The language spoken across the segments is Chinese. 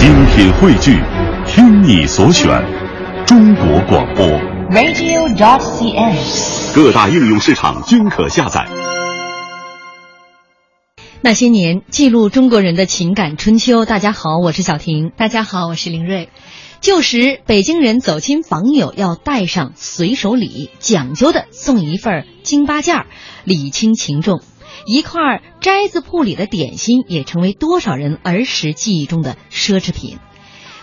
精品汇聚，听你所选，中国广播。radio.dot.cn，。各大应用市场均可下载。那些年，记录中国人的情感春秋。大家好，我是小婷。大家好，我是林瑞。旧时北京人走亲访友要带上随手礼，讲究的送一份京八件儿，礼轻情重。一块斋子铺里的点心也成为多少人儿时记忆中的奢侈品。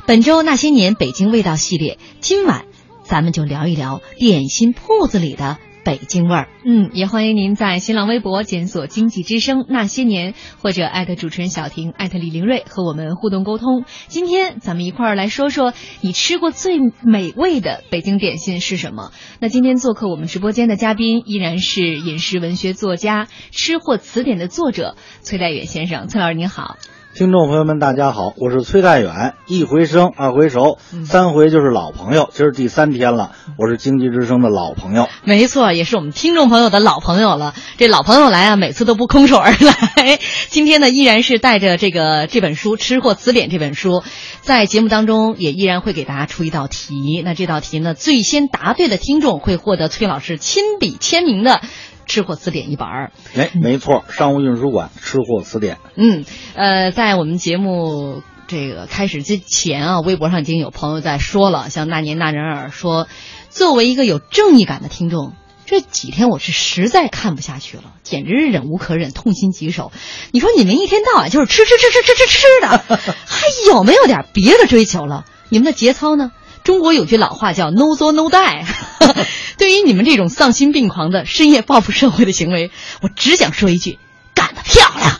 本周那些年北京味道系列，今晚咱们就聊一聊点心铺子里的北京味儿。嗯，也欢迎您在新浪微博检索“经济之声那些年”或者艾特主持人小婷、艾特李玲瑞和我们互动沟通。今天咱们一块儿来说说你吃过最美味的北京点心是什么？那今天做客我们直播间的嘉宾依然是饮食文学作家、吃货词典的作者崔代远先生。崔老师您好。听众朋友们，大家好，我是崔代远。一回生，二回熟，三回就是老朋友。今儿第三天了，我是经济之声的老朋友。没错，也是我们听众朋友的老朋友了。这老朋友来啊，每次都不空手而来。今天呢，依然是带着这个这本书《吃货词典》这本书，在节目当中也依然会给大家出一道题。那这道题呢，最先答对的听众会获得崔老师亲笔签名的。吃货词典一本儿，哎，没错，商务运输馆吃货词典。嗯，呃，在我们节目这个开始之前啊，微博上已经有朋友在说了，像那年那人儿说，作为一个有正义感的听众，这几天我是实在看不下去了，简直是忍无可忍，痛心疾首。你说你们一天到晚就是吃吃吃吃吃吃吃的，还有没有点别的追求了？你们的节操呢？中国有句老话叫 “no 作 no die”。对于你们这种丧心病狂的深夜报复社会的行为，我只想说一句：干得漂亮！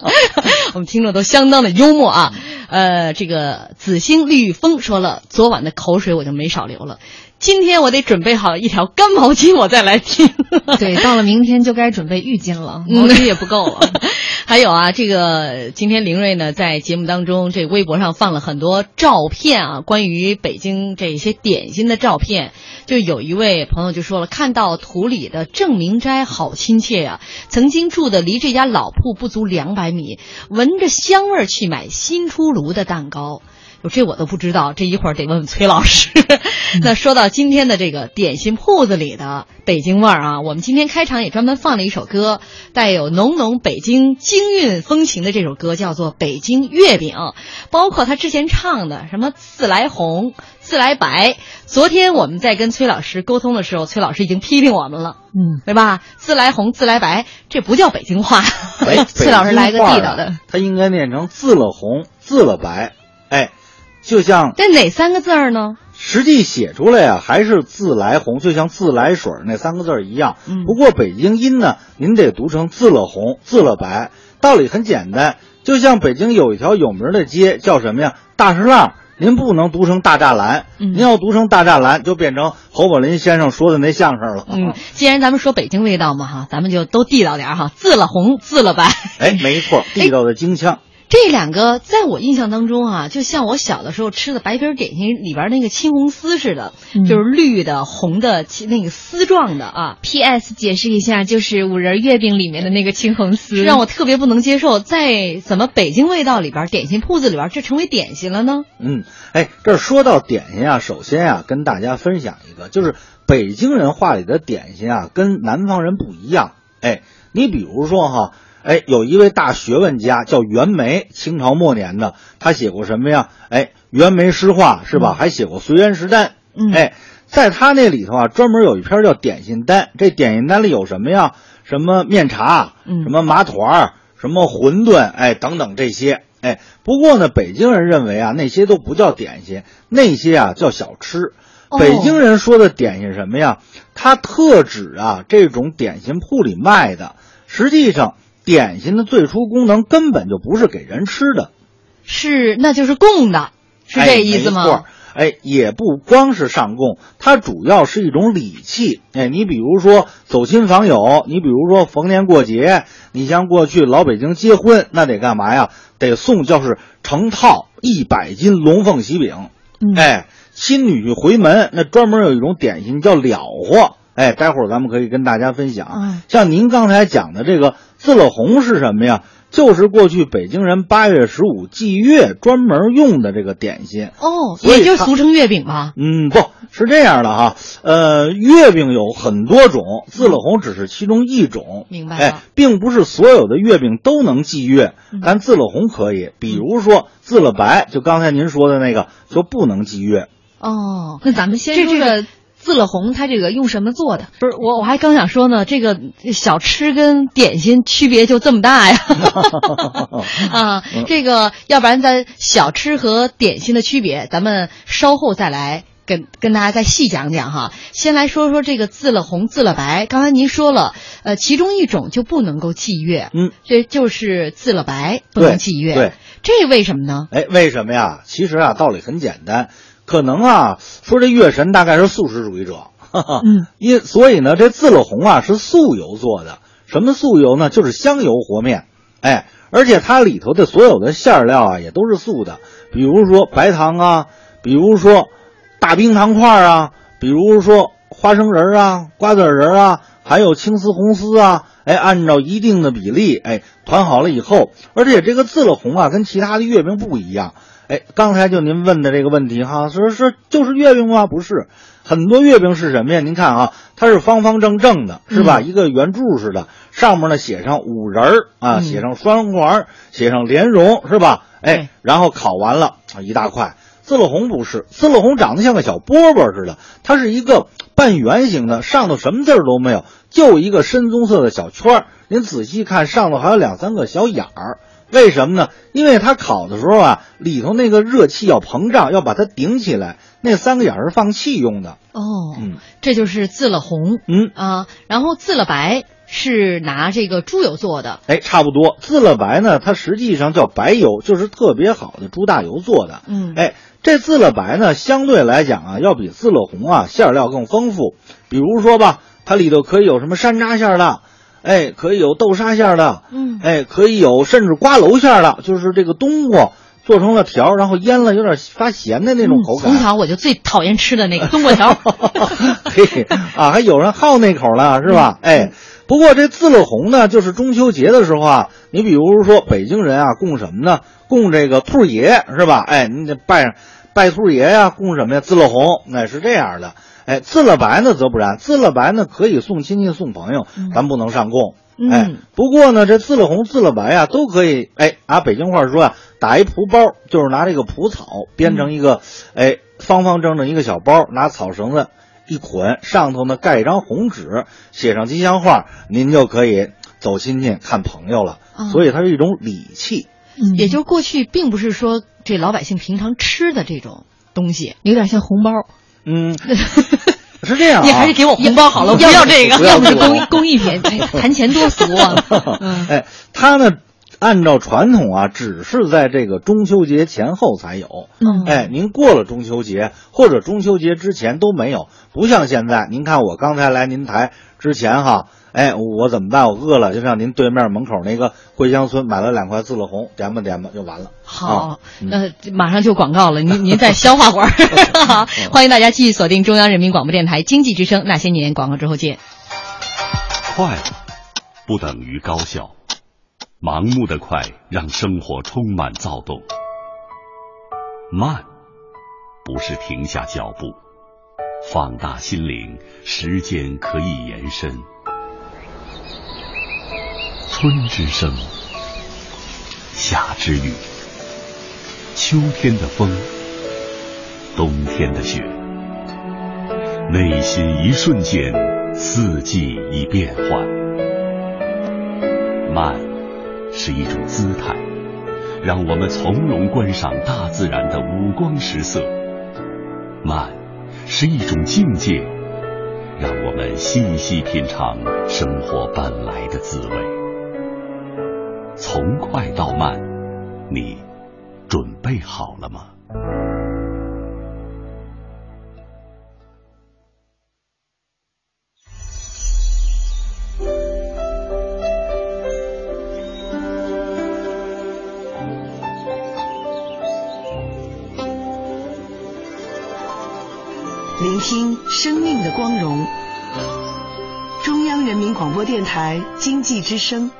我们听众都相当的幽默啊。呃，这个紫星绿风说了，昨晚的口水我就没少流了。今天我得准备好一条干毛巾，我再来听。对，到了明天就该准备浴巾了，毛巾也不够了。还有啊，这个今天林睿呢在节目当中，这微博上放了很多照片啊，关于北京这些点心的照片。就有一位朋友就说了，看到图里的正明斋好亲切呀、啊，曾经住的离这家老铺不足两百米，闻着香味儿去买新出炉的蛋糕。这我都不知道，这一会儿得问问崔老师。那说到今天的这个点心铺子里的北京味儿啊，我们今天开场也专门放了一首歌，带有浓浓北京京韵风情的这首歌，叫做《北京月饼》，包括他之前唱的什么“自来红”“自来白”。昨天我们在跟崔老师沟通的时候，崔老师已经批评我们了，嗯，对吧？“自来红”“自来白”，这不叫北京话。哎，崔老师来个地道的，他应该念成“自了红”“自了白”。哎。就像这哪三个字儿呢？实际写出来呀、啊，还是自来红，就像自来水那三个字儿一样。嗯，不过北京音呢，您得读成自了红，自了白。道理很简单，就像北京有一条有名的街叫什么呀？大石浪，您不能读成大栅栏，嗯、您要读成大栅栏，就变成侯宝林先生说的那相声了。嗯，既然咱们说北京味道嘛，哈，咱们就都地道点哈，自了红，自了白。哎，没错，地道的京腔。这两个在我印象当中啊，就像我小的时候吃的白皮点心里边那个青红丝似的，嗯、就是绿的、红的那个丝状的啊。P.S. 解释一下，就是五仁月饼里面的那个青红丝，让我特别不能接受。在怎么北京味道里边，点心铺子里边，这成为点心了呢？嗯，哎，这说到点心啊，首先啊，跟大家分享一个，就是北京人话里的点心啊，跟南方人不一样。哎，你比如说哈。哎，有一位大学问家叫袁枚，清朝末年的，他写过什么呀？哎，袁枚诗话是吧？嗯、还写过《随园食单》。嗯，哎，在他那里头啊，专门有一篇叫点心单。这点心单里有什么呀？什么面茶，嗯，什么麻团，什么馄饨，哎，等等这些。哎，不过呢，北京人认为啊，那些都不叫点心，那些啊叫小吃。哦、北京人说的点心什么呀？它特指啊这种点心铺里卖的，实际上。点心的最初功能根本就不是给人吃的，是那就是供的，是这意思吗？哎哎，也不光是上供，它主要是一种礼器。哎，你比如说走亲访友，你比如说逢年过节，你像过去老北京结婚，那得干嘛呀？得送就是成套一百斤龙凤喜饼。嗯、哎，新女婿回门，那专门有一种点心叫了和。哎，待会儿咱们可以跟大家分享。嗯、像您刚才讲的这个自了红是什么呀？就是过去北京人八月十五祭月专门用的这个点心。哦，所以也就它俗称月饼吧。嗯，不是这样的哈，呃，月饼有很多种，自乐红只是其中一种。明白了哎，并不是所有的月饼都能祭月，嗯但自乐红可以。比如说自乐白，就刚才您说的那个就不能祭月。哦，那咱们先说说自乐红，它这个用什么做的？不是我，我还刚想说呢，这个小吃跟点心区别就这么大呀！啊，这个要不然咱小吃和点心的区别，咱们稍后再来跟跟大家再细讲讲哈。先来说说这个自了红、自了白。刚才您说了，呃，其中一种就不能够祭月，嗯，这就是自了白不能祭月。对，这为什么呢？哎，为什么呀？其实啊，道理很简单，可能啊，说这月神大概是素食主义者，哈哈，嗯，因所以呢，这自乐红啊是素油做的。什么素油呢？就是香油和面，哎，而且它里头的所有的馅儿料啊也都是素的，比如说白糖啊，比如说大冰糖块儿啊，比如说花生仁儿啊、瓜子仁儿啊，还有青丝、红丝啊，哎，按照一定的比例，哎，团好了以后，而且这个自乐红啊，跟其他的月饼不一样。哎，刚才就您问的这个问题哈，说说就是月饼吗？不是，很多月饼是什么呀？您看啊，它是方方正正的，是吧？一个圆柱似的，上面呢写上五仁儿啊，嗯写上双环儿，写上莲蓉，是吧？对哎，然后烤完了啊，一大块。自乐红不是，自乐红长得像个小饽饽似的，它是一个半圆形的，上头什么字儿都没有，就一个深棕色的小圈儿。您仔细看，上头还有两三个小眼儿。为什么呢？因为它烤的时候啊，里头那个热气要膨胀，要把它顶起来，那三个眼儿是放气用的。哦，嗯这就是自了红嗯，啊。然后自了白是拿这个猪油做的。哎，差不多。自了白呢，它实际上叫白油，就是特别好的猪大油做的。嗯哎，这自了白呢，相对来讲啊，要比自了红啊馅儿料更丰富。比如说吧，它里头可以有什么山楂馅儿的，哎，可以有豆沙馅儿的，嗯哎，可以有甚至瓜蒌馅儿的，就是这个冬瓜做成了条，然后腌了，有点发咸的那种口感。从小我就最讨厌吃的那个冬瓜条。嘿啊，还有人好那口呢，是嗯吧？哎，不过这自乐红呢，就是中秋节的时候啊，你比如说北京人啊，供什么呢？供这个兔爷是吧？哎，你得拜拜兔爷呀、供什么呀？自乐红，那是这样的。哎，自了白呢则不然，自了白呢可以送亲戚送朋友，咱不能上供。嗯哎，不过呢，这自了红、自了白啊、都可以。哎，拿北京话说啊，打一蒲包，就是拿这个蒲草编成一个，哎，方方正正一个小包，拿草绳子一捆，上头呢盖一张红纸，写上吉祥话，您就可以走亲戚看朋友了。啊所以它是一种礼器。嗯也就是过去并不是说这老百姓平常吃的这种东西。有点像红包，嗯，是这样、啊。你还是给我红包好了，不要这个。不要要么是不要工工艺品，哎，谈钱多俗啊。嗯哎，它呢，按照传统啊，只是在这个中秋节前后才有。嗯哎，您过了中秋节或者中秋节之前都没有，不像现在。您看我刚才来您台之前哈，哎，我怎么办？我饿了，就上您对面门口那个桂香村买了两块自乐红，点吧点吧就完了。好啊，呃，马上就广告了，您您再消化会儿。好，欢迎大家继续锁定中央人民广播电台经济之声《那些年》广告之后见。快不等于高效，盲目的快让生活充满躁动。慢不是停下脚步，放大心灵，时间可以延伸。春之声，夏之雨，秋天的风，冬天的雪。内心一瞬间，四季已变换。慢是一种姿态，让我们从容观赏大自然的五光十色；慢是一种境界，让我们细细品尝生活本来的滋味。从快到慢，你准备好了吗？聆听生命的光荣。中央人民广播电台经济之声。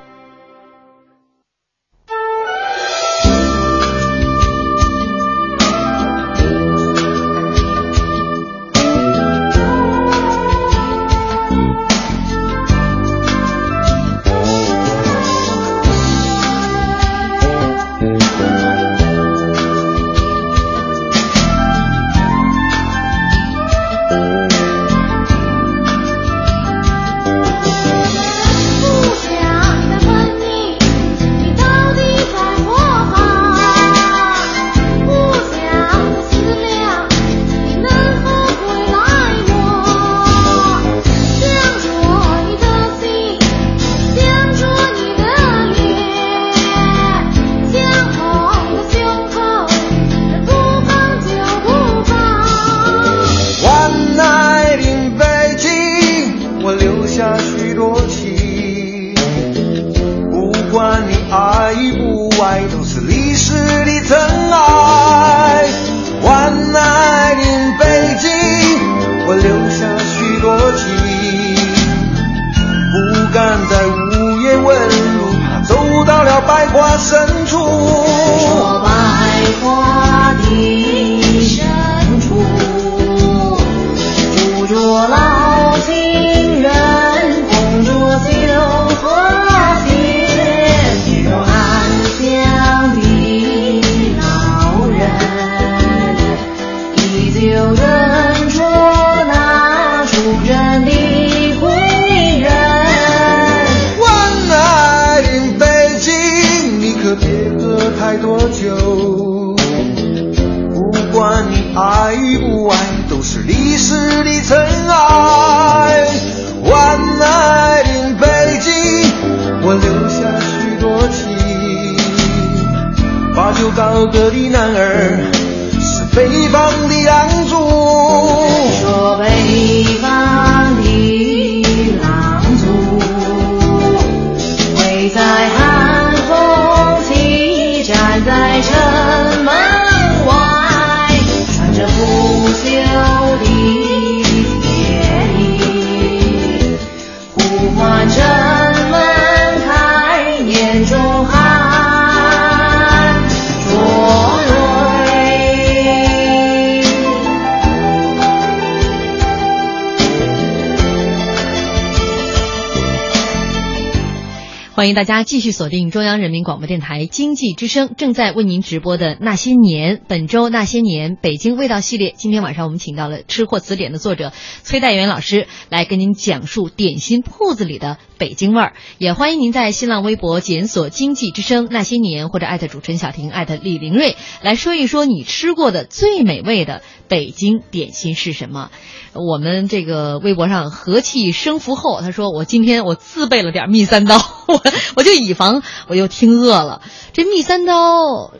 大家继续锁定中央人民广播电台经济之声正在为您直播的《那些年》，本周《那些年》北京味道系列。今天晚上我们请到了《吃货词典》的作者崔代元老师来跟您讲述点心铺子里的北京味儿。也欢迎您在新浪微博检索“经济之声那些年”或者艾特主持人小婷艾特李玲瑞来说一说你吃过的最美味的北京点心是什么。我们这个微博上和气生福后，他说我今天我自备了点蜜三刀，我我就以防我又听饿了。这蜜三刀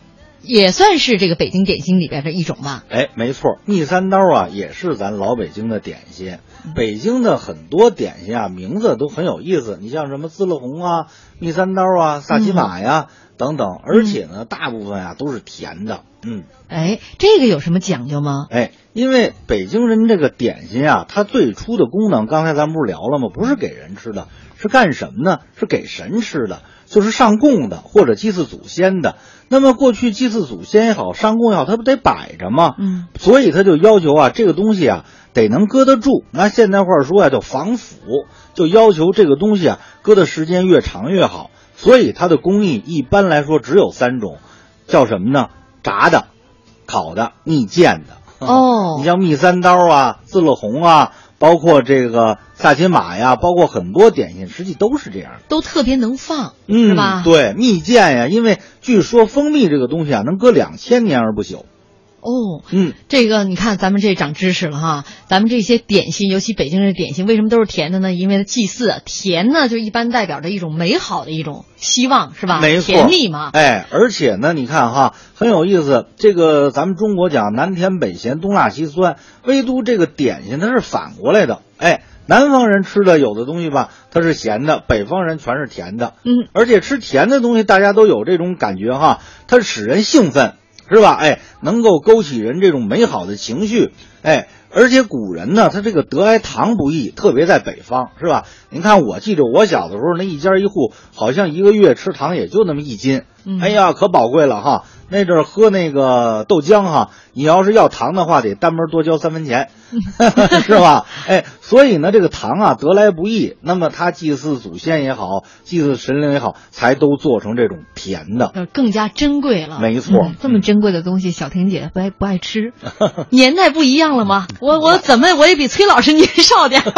也算是这个北京点心里边的一种吧？哎，没错，蜜三刀啊，也是咱老北京的点心。北京的很多点心啊，名字都很有意思。你像什么滋乐红啊、蜜三刀啊、萨琪玛呀、等等，而且呢，大部分啊都是甜的。嗯，哎，这个有什么讲究吗？哎，因为北京人这个点心啊，它最初的功能，刚才咱们不是聊了吗？不是给人吃的，是干什么呢？是给神吃的，就是上供的或者祭祀祖先的。那么过去祭祀祖先也好，上供也好，它不得摆着吗？嗯，所以他就要求啊，这个东西啊得能搁得住。那现代话说啊，叫防腐，就要求这个东西啊搁的时间越长越好。所以它的工艺一般来说只有三种，叫什么呢？炸的、烤的、蜜饯的。哦你像蜜三刀啊、自乐红啊，包括这个萨琪玛呀，包括很多点心，实际都是这样的。都特别能放，嗯，是吧？对，蜜饯呀，因为据说蜂蜜这个东西啊，能搁两千年而不朽。哦，嗯，这个你看，咱们这长知识了哈。咱们这些点心，尤其北京人的点心，为什么都是甜的呢？因为祭祀，甜呢就一般代表着一种美好的一种希望，是吧？没错，甜蜜嘛。哎，而且呢，你看哈，很有意思。这个咱们中国讲南甜北咸，东辣西酸，唯独这个点心它是反过来的。哎，南方人吃的有的东西吧，它是咸的；北方人全是甜的。嗯，而且吃甜的东西，大家都有这种感觉哈，它使人兴奋，是吧？哎，能够勾起人这种美好的情绪。哎，而且古人呢，他这个得癌糖不易，特别在北方，是吧？您看，我记着我小的时候，那一家一户好像一个月吃糖也就那么一斤，嗯哎呀，可宝贵了哈。那阵儿喝那个豆浆哈，你要是要糖的话，得单门多交三分钱，是吧？哎，所以呢，这个糖啊得来不易。那么他祭祀祖先也好，祭祀神灵也好，才都做成这种甜的。呃，更加珍贵了。没错，这么珍贵的东西，小婷姐不爱不爱吃？年代不一样了吗？我我怎么我也比崔老师年少点儿。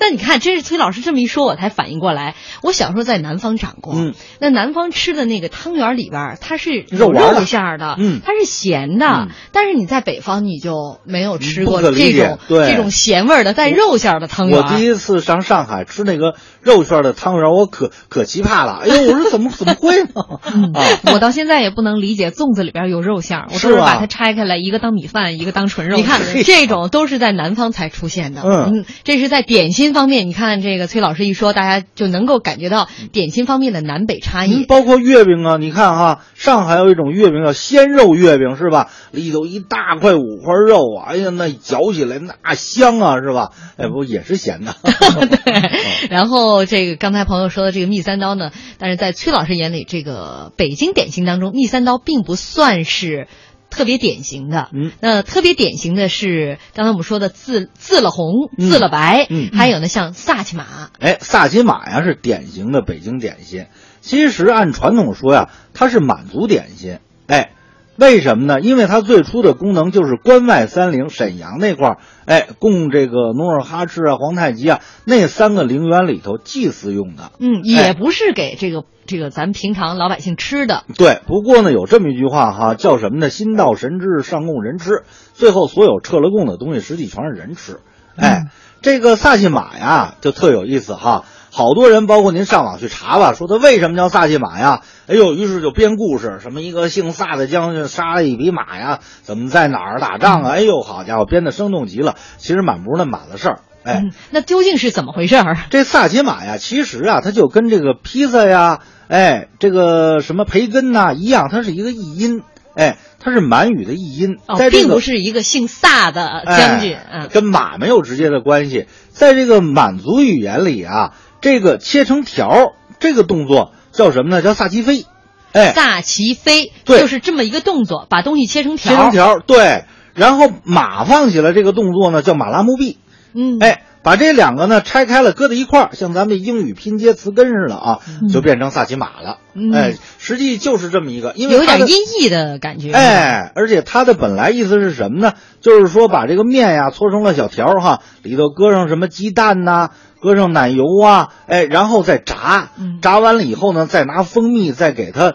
那你看，真是崔老师这么一说，我才反应过来。我小时候在南方长过，嗯那南方吃的那个汤圆里边儿，它是有肉肉馅儿的，嗯它是咸的。嗯但是你在北方你就没有吃过这种对这种咸味儿的带肉馅儿的汤圆。我第一次上上海吃那个肉馅的汤圆，我可可奇葩了。哎呦，我说怎么怎么会呢？啊，我到现在也不能理解粽子里边有肉馅儿，我都是把它拆开来，一个当米饭，一个当纯肉。你看，这种都是在南方才出现的。嗯这是在点心方面，你看这个崔老师一说，大家就能够感觉到点心方面的南北差异。嗯包括月饼啊，你看哈，上海有一种月饼叫鲜肉月饼，是吧？里头一大块五花肉啊，哎呀，那嚼起来那香啊，是吧？哎，不也是咸的？对，然后这个刚才朋友说的这个蜜三刀呢，但是在崔老师眼里，这个北京点心当中，蜜三刀并不算是。特别典型的，嗯，那特别典型的是刚才我们说的自自了红、嗯自了白，嗯还有呢像萨琪玛，哎，萨琪玛呀是典型的北京点心。其实按传统说呀，它是满族点心。哎，为什么呢？因为它最初的功能就是关外三陵沈阳那块儿，哎，供这个努尔哈赤啊、皇太极啊那三个陵园里头祭祀用的。嗯，哎也不是给这个这个咱们平常老百姓吃的。对，不过呢，有这么一句话哈，叫什么呢？心到神知，上供人吃。最后所有撤了供的东西，实际全是人吃。哎，这个萨其马呀，就特有意思哈。好多人，包括您上网去查吧，说他为什么叫萨其马呀？哎呦，于是就编故事，什么一个姓萨的将军杀了一匹马呀，怎么在哪儿打仗啊？哎呦，好家伙，编的生动极了。其实满不是那么满的事儿。哎，嗯，那究竟是怎么回事儿？这萨其马呀，其实啊，它就跟这个披萨呀，哎，这个什么培根呐、一样，它是一个译音，哎，它是满语的译音，哦在，这个并不是一个姓萨的将军。跟马没有直接的关系。在这个满族语言里啊，这个切成条儿这个动作叫什么呢？叫萨奇飞，哎，萨奇飞对就是这么一个动作，把东西切成条儿。切成条儿，对。然后马放起来这个动作呢，叫马拉木币，嗯，哎，把这两个呢拆开了，搁在一块儿，像咱们英语拼接词根似的啊，就变成萨奇马了。嗯哎，实际就是这么一个，因为有点音译的感觉。哎，而且它的本来意思是什么呢？就是说把这个面呀搓成了小条儿哈，里头搁上什么鸡蛋呐、搁上奶油啊，哎，然后再炸嗯，炸完了以后呢，再拿蜂蜜再给它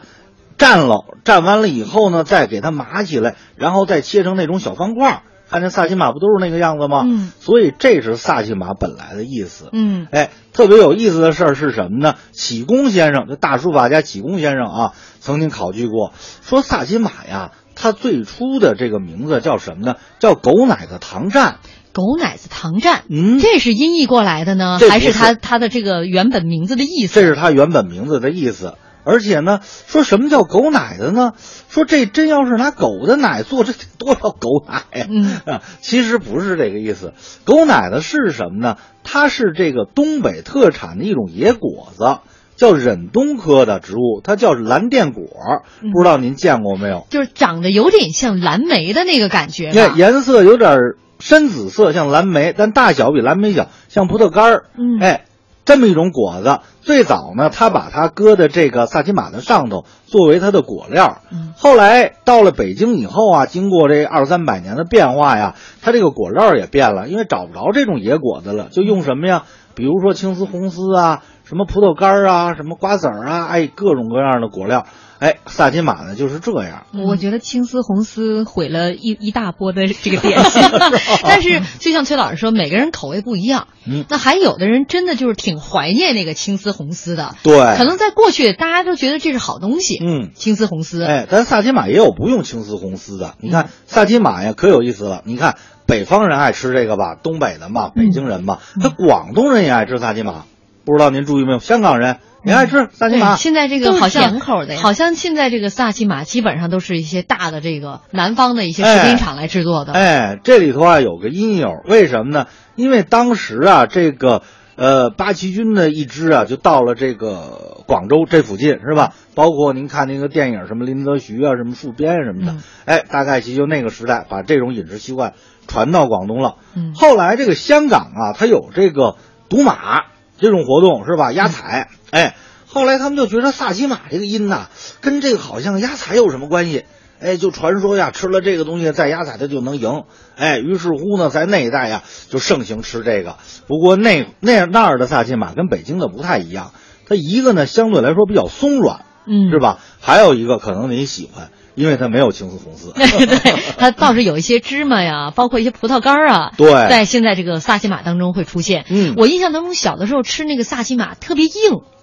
蘸了，蘸完了以后呢，再给它码起来，然后再切成那种小方块儿。看见萨琪玛不都是那个样子吗？嗯，所以这是萨琪玛本来的意思。嗯哎，特别有意思的事儿是什么呢？启功先生，这大书法家启功先生啊，曾经考据过，说萨琪玛呀，它最初的这个名字叫什么呢？叫狗奶子糖蘸。狗奶子糖站，嗯这是音译过来的呢，还是是它它的这个原本名字的意思？这是它原本名字的意思。而且呢，说什么叫狗奶子呢？说这真要是拿狗的奶做，这得多少狗奶呀、嗯啊，其实不是这个意思。狗奶子是什么呢？它是这个东北特产的一种野果子，叫忍冬科的植物，它叫蓝靛果。不知道您见过没有？就是长得有点像蓝莓的那个感觉你看吧。颜色有点深紫色，像蓝莓，但大小比蓝莓小，像葡萄干儿。嗯哎，这么一种果子，最早呢，他把它搁在这个萨其马的上头，作为它的果料。嗯后来到了北京以后啊，经过这二三百年的变化呀，它这个果料也变了，因为找不着这种野果子了，就用什么呀？比如说青丝红丝啊，什么葡萄干儿啊，什么瓜子儿啊，哎，各种各样的果料。哎，萨其马呢就是这样。我觉得青丝红丝毁了一一大波的这个点心。但是就像崔老师说，每个人口味不一样。嗯那还有的人真的就是挺怀念那个青丝红丝的。对可能在过去大家都觉得这是好东西。嗯青丝红丝。哎，咱萨其马也有不用青丝红丝的。你嗯看萨其马呀，可有意思了。你看北方人爱吃这个吧，东北的嘛，北京人嘛，嗯他广东人也爱吃萨其马。不知道您注意没有？香港人也爱吃萨其马。对现在这个好像甜口的好像现在这个萨琪玛基本上都是一些大的这个南方的一些食品厂来制作的。哎，这里头啊有个因由，为什么呢？因为当时啊，这个呃八旗军的一支啊，就到了这个广州这附近，是吧？包括您看那个电影什么林则徐啊，什么戍边什么的，嗯哎，大概其就那个时代把这种饮食习惯传到广东了。嗯后来这个香港啊，它有这个赌马这种活动，是吧？压彩，哎，后来他们就觉得萨其马这个音呐、跟这个好像压彩有什么关系？哎，就传说呀，吃了这个东西再压彩它就能赢。哎，于是乎呢，在那一带呀就盛行吃这个。不过那那那儿的萨其马跟北京的不太一样，它一个呢相对来说比较松软，嗯是吧？还有一个可能你喜欢，因为它没有青丝红丝。对，它倒是有一些芝麻呀，包括一些葡萄干儿啊，对在现在这个萨其马当中会出现。嗯我印象当中小的时候吃那个萨其马特别硬，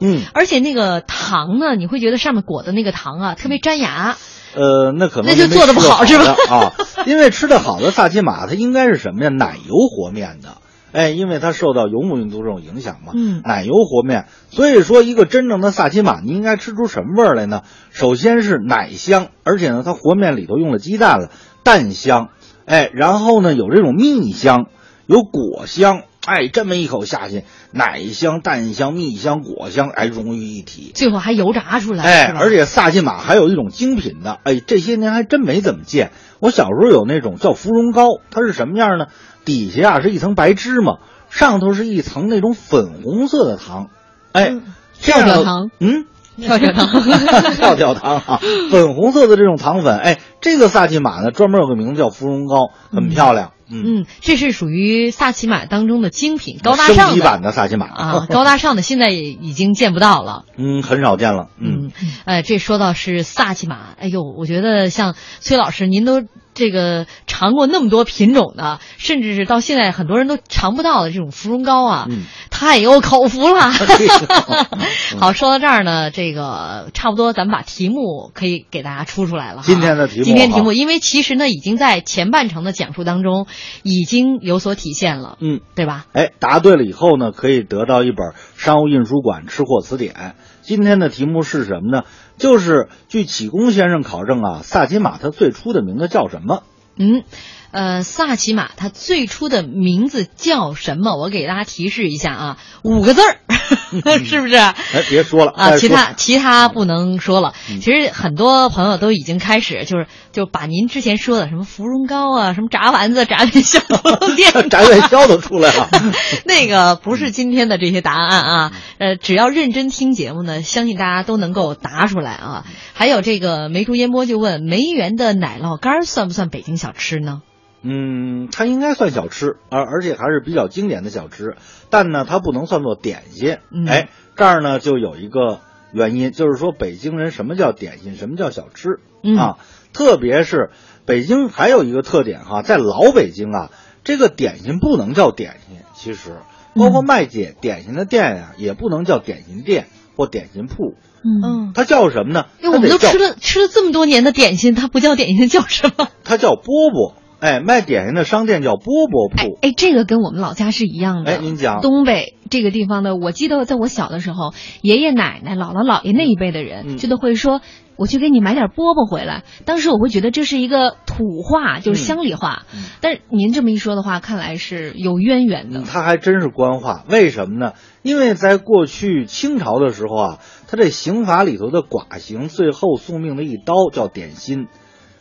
嗯，而且那个糖呢，你会觉得上面裹的那个糖啊特别粘牙。呃，那可能那就做的不好是吧啊，因为吃的好的萨其马，它应该是什么呀？奶油和面的。哎，因为它受到游牧民族这种影响嘛，嗯奶油和面，所以说一个真正的萨其马，你应该吃出什么味儿来呢？首先是奶香，而且呢，它和面里头用了鸡蛋了，蛋香，哎，然后呢有这种蜜香，有果香，哎，这么一口下去，奶香、蛋香、蜜香、果香，哎，融于一体。最后还油炸出来，哎而且萨琪玛还有一种精品的，哎，这些年还真没怎么见。我小时候有那种叫芙蓉糕，它是什么样呢？底下啊是一层白芝麻，上头是一层那种粉红色的糖，哎，跳跳糖，嗯，跳跳糖，跳跳糖啊，粉红色的这种糖粉，哎，这个萨琪玛呢，专门有个名字叫芙蓉糕，很漂亮。嗯，这是属于萨琪玛当中的精品，高大升上级版的萨啊，高大上的现在也已经见不到了。嗯，很少见了。嗯，哎，这说到是萨琪玛，哎呦，我觉得像崔老师，您都这个尝过那么多品种的，甚至是到现在很多人都尝不到的这种芙蓉糕啊，嗯太有口福了。好，说到这儿呢，这个差不多，咱们把题目可以给大家出出来了。今天的题目今天题目，因为其实呢，已经在前半程的讲述当中已经有所体现了，嗯，对吧？哎，答对了以后呢，可以得到一本商务印书馆吃货词典。今天的题目是什么呢？就是据启功先生考证啊，萨金玛他最初的名字叫什么？嗯，呃，萨琪玛它最初的名字叫什么？我给大家提示一下啊，五个字儿，是不是？哎，别说了啊，其他其他不能说了。嗯其实很多朋友都已经开始，就是就把您之前说的什么芙蓉糕啊、什么炸丸子、炸元宵 炸元宵都出来了。那个不是今天的这些答案啊，呃，只要认真听节目呢，相信大家都能够答出来啊。还有这个梅竹烟波就问梅园的奶酪干儿算不算北京小吃呢？嗯，它应该算小吃，而而且还是比较经典的小吃，但呢，它不能算作点心。嗯哎，这儿呢就有一个原因，就是说北京人什么叫点心，什么叫小吃、嗯啊？特别是北京还有一个特点哈，在老北京啊，这个点心不能叫点心，其实包括卖点点心的店呀、也不能叫点心店或点心铺，嗯，它叫什么呢？因为我们都吃了吃了这么多年的点心，它不叫点心，叫什么？它叫饽饽。哎，卖点心的商店叫饽饽铺。哎，这个跟我们老家是一样的。哎您讲东北这个地方的，我记得在我小的时候，爷爷奶奶、姥姥姥爷那一辈的人，嗯就都会说。我去给你买点饽饽回来。当时我会觉得这是一个土话，就是乡里话。嗯但是您这么一说的话，看来是有渊源的。嗯，它还真是官话。为什么呢？因为在过去清朝的时候啊，它这刑法里头的剐刑最后送命的一刀叫点心，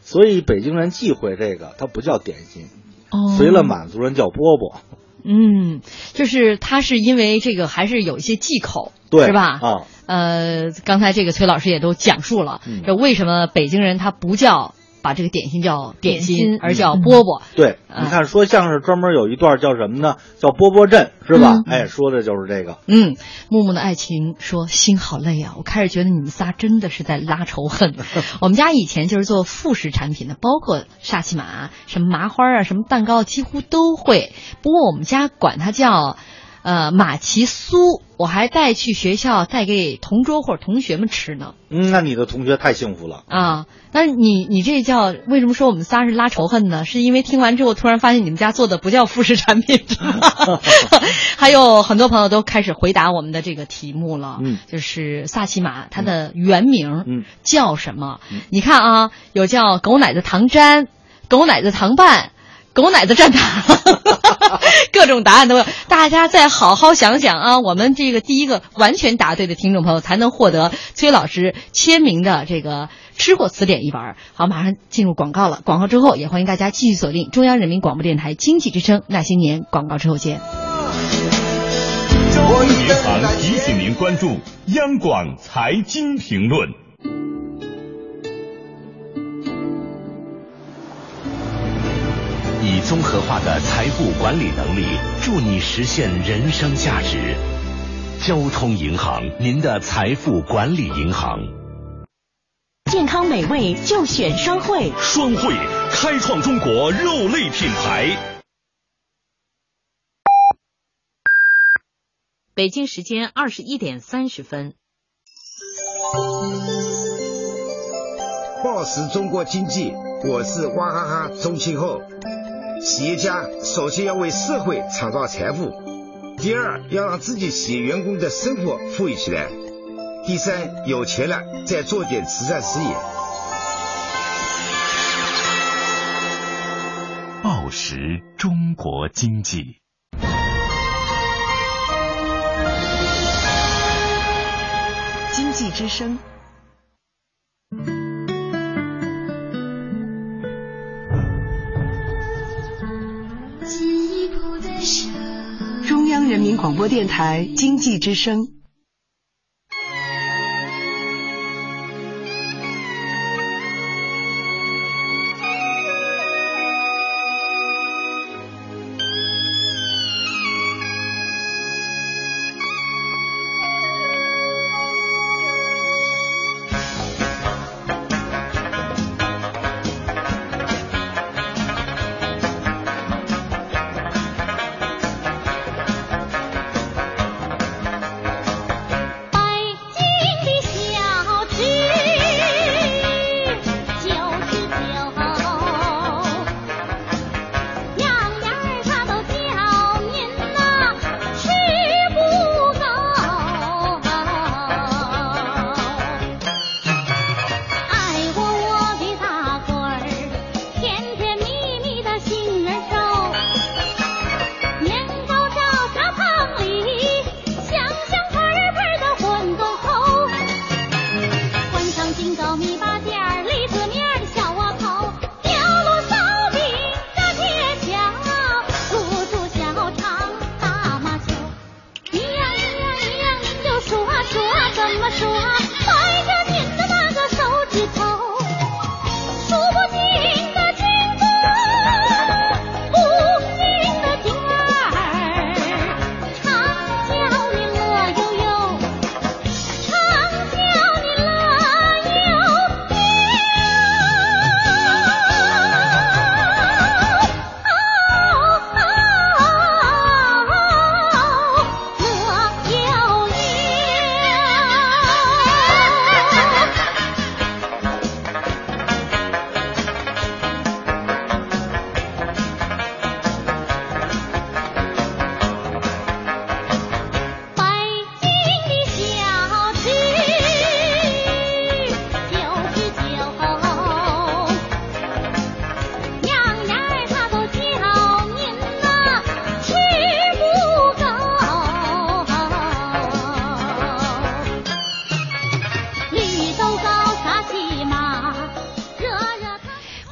所以北京人忌讳这个，它不叫点心，哦随了满族人叫饽饽。嗯，就是它是因为这个还是有一些忌口，对是吧？啊，呃，刚才这个崔老师也都讲述了，嗯这为什么北京人他不叫把这个点心叫点心，而叫嗯饽饽。对，啊你看说相声专门有一段叫什么呢？叫饽饽镇，是吧？嗯哎，说的就是这个。嗯，木木的爱情说心好累啊！我开始觉得你们仨真的是在拉仇恨。我们家以前就是做副食产品的，包括沙琪玛、什么麻花啊、什么蛋糕，几乎都会。不过我们家管它叫呃马奇酥，我还带去学校带给同桌或者同学们吃呢。嗯，那你的同学太幸福了。啊，但是你你这叫为什么说我们仨是拉仇恨呢？是因为听完之后突然发现你们家做的不叫副食产品，还有很多朋友都开始回答我们的这个题目了，嗯，就是萨琪玛它的原名嗯叫什么？嗯你看啊，有叫狗奶子糖粘、狗奶子糖拌。狗奶子蘸糖，各种答案都有，大家再好好想想啊！我们这个第一个完全答对的听众朋友才能获得崔老师签名的这个吃货词典一本。好，马上进入广告了，广告之后也欢迎大家继续锁定中央人民广播电台经济之声那些年，广告之后见。交通银行提醒您关注央广财经评论。以综合化的财富管理能力，助你实现人生价值。交通银行，您的财富管理银行。健康美味就选双汇。双汇开创中国肉类品牌。北京时间二十一点三十分。报时中国经济，我是娃哈哈宗庆后。企业家首先要为社会创造财富，第二要让自己企业员工的生活富裕起来，第三有钱了再做点慈善事业。报时中国经济。经济之声，人民广播电台经济之声。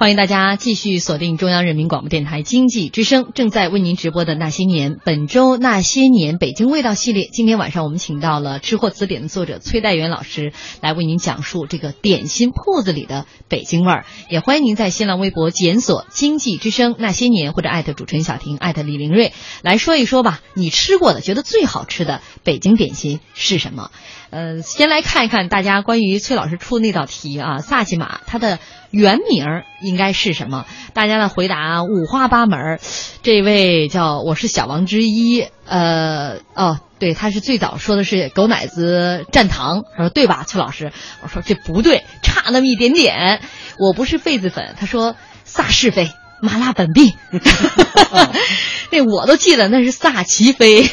欢迎大家继续锁定中央人民广播电台经济之声正在为您直播的《那些年》。本周《那些年北京味道》系列，今天晚上我们请到了《吃货词典》的作者崔代元老师来为您讲述这个点心铺子里的北京味儿。也欢迎您在新浪微博检索“经济之声那些年”或者艾特主持人小婷、艾特李玲瑞来说一说吧，你吃过的觉得最好吃的北京点心是什么？呃，先来看一看大家关于崔老师出的那道题啊，萨琪玛它的原名儿应该是什么？大家的回答五花八门儿。这位叫我是小王之一，呃，哦，对，他是最早说的是狗奶子蘸糖，他说对吧，崔老师？我说这不对，差那么一点点。我不是痱子粉，他说萨是非。麻辣本地，那我都记得那是萨琪菲，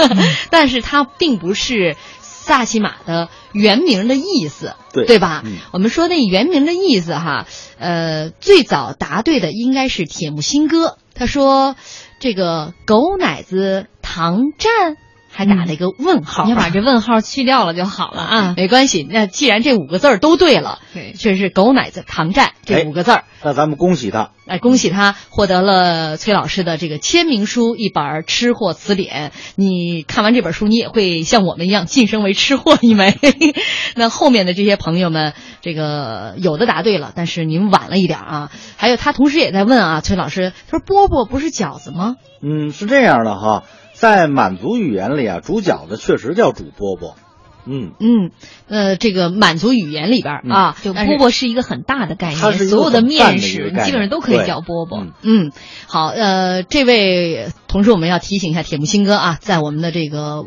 但是它并不是萨琪玛的原名的意思，对对吧？嗯我们说那原名的意思哈，呃，最早答对的应该是铁木辛哥，他说这个狗奶子糖蘸，还打了一个问号，你要把这问号去掉了就好了啊。没关系，那既然这五个字儿都对了，对这是狗奶子唐战这五个字儿。那咱们恭喜他，哎，恭喜他获得了崔老师的这个签名书一本《吃货词典》。你看完这本书，你也会像我们一样晋升为吃货一枚。那后面的这些朋友们，这个有的答对了，但是您晚了一点儿啊。还有他同时也在问啊，崔老师，他说波波不是饺子吗？嗯，是这样的哈，在满族语言里啊，煮饺子确实叫煮饽饽。嗯，嗯，呃，这个满族语言里边嗯啊，就饽饽是一个很大的概念，所有的面食基本上都可以叫饽饽。嗯，好，呃，这位同时我们要提醒一下铁木辛哥啊，在我们的这个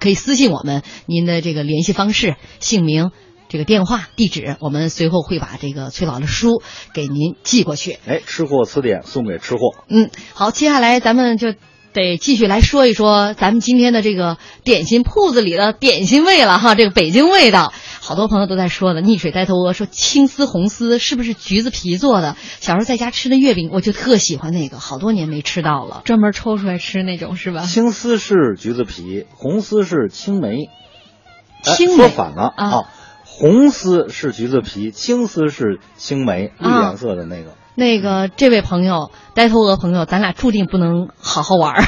可以私信我们您的这个联系方式、姓名、这个电话、地址，我们随后会把这个崔老的书给您寄过去。哎，吃货词典送给吃货。嗯，好，接下来咱们就得继续来说一说咱们今天的这个点心铺子里的点心味了哈，这个北京味道。好多朋友都在说呢。溺水呆头鹅说青丝红丝是不是橘子皮做的？小时候在家吃的月饼，我就特喜欢那个，好多年没吃到了。专门抽出来吃那种是吧？青丝是橘子皮，红丝是青梅。哎青梅说反了啊红丝是橘子皮，青丝是青梅，绿啊颜色的那个。那个这位朋友，呆头鹅朋友，咱俩注定不能好好玩儿，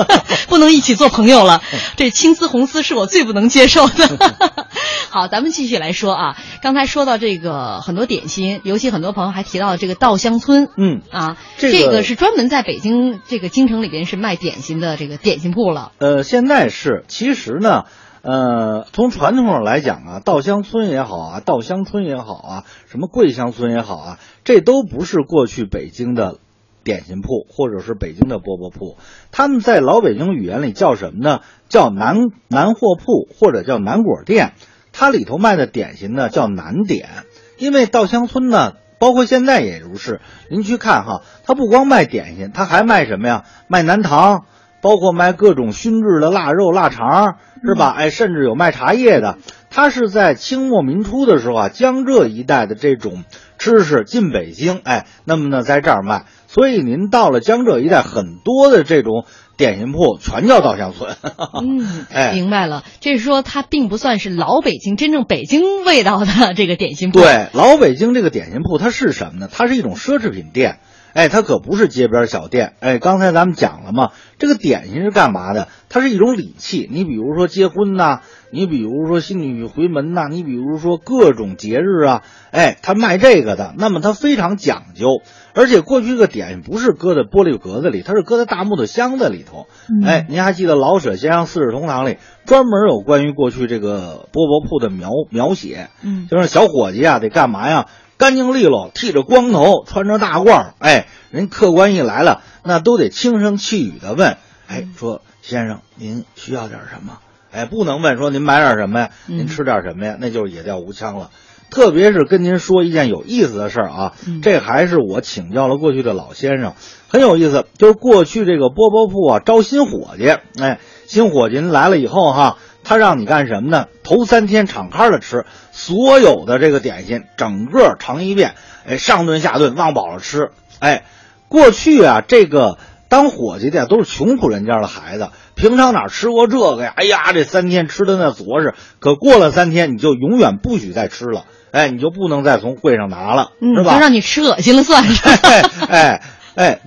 不能一起做朋友了。这青丝红丝是我最不能接受的。好，咱们继续来说啊，刚才说到这个很多点心，尤其很多朋友还提到了这个稻香村。嗯啊，这个是专门在北京这个京城里边是卖点心的这个点心铺了。呃，现在是，其实呢，呃，从传统上来讲啊，稻香村也好啊，稻香村也好啊，什么桂香村也好啊，这都不是过去北京的点心铺，或者是北京的饽饽铺，他们在老北京语言里叫什么呢？叫南南货铺或者叫南果店，它里头卖的点心呢叫南点，因为稻香村呢。包括现在也如是，您去看哈，它不光卖点心，它还卖什么呀？卖南糖，包括卖各种熏制的腊肉、腊肠，是吧？哎，甚至有卖茶叶的。它是在清末民初的时候啊，江浙一带的这种知识进北京，哎，那么呢，在这儿卖。所以您到了江浙一带，很多的这种点心铺全叫稻香村。嗯，哎明白了，这是说它并不算是老北京真正北京味道的这个点心铺。对，老北京这个点心铺它是什么呢？它是一种奢侈品店，哎，它可不是街边小店。哎，刚才咱们讲了嘛，这个点心是干嘛的？它是一种礼器。你比如说结婚呐、你比如说新女回门呐、你比如说各种节日啊，哎，他卖这个的，那么它非常讲究。而且过去这个点心不是搁在玻璃格子里，它是搁在大木头箱子里头。嗯哎，您还记得老舍先生《四世同堂》里专门有关于过去这个饽饽铺的描描写？嗯就是小伙计啊，得干嘛呀？干净利落，剃着光头，穿着大褂儿，哎，人客官一来了，那都得轻声细语的问，哎，说先生您需要点什么？哎，不能问说您买点什么呀？嗯您吃点什么呀？那就是野调无腔了。特别是跟您说一件有意思的事儿啊，嗯这还是我请教了过去的老先生，很有意思。就是过去这个饽饽铺啊，招新伙计，哎，新伙计您来了以后哈，他让你干什么呢？头三天敞开了吃，所有的这个点心整个尝一遍，哎，上顿下顿忘饱了吃，哎，过去啊，这个当伙计的都是穷苦人家的孩子，平常哪吃过这个呀？哎呀，这三天吃的那着实，可过了三天你就永远不许再吃了。哎，你就不能再从柜上拿了，嗯，是吧？就让你吃恶心了算是。哎哎，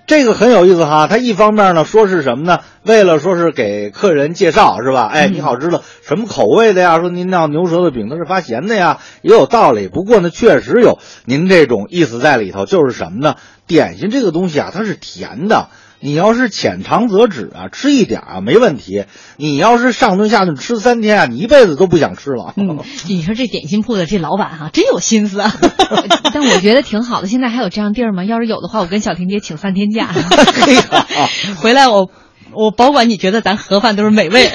这个很有意思哈。他一方面呢说是什么呢？为了说是给客人介绍是吧？哎，嗯你好知道什么口味的呀？说您要牛舌头饼，它是发咸的呀，也有道理。不过呢，确实有您这种意思在里头，就是什么呢？点心这个东西啊，它是甜的。你要是浅尝辄止啊，吃一点啊没问题。你要是上顿下顿吃三天啊，你一辈子都不想吃了。嗯，你说这点心铺的这老板哈、真有心思啊。但我觉得挺好的。现在还有这样地儿吗？要是有的话，我跟小婷姐请三天假。回来我我保管你觉得咱盒饭都是美味，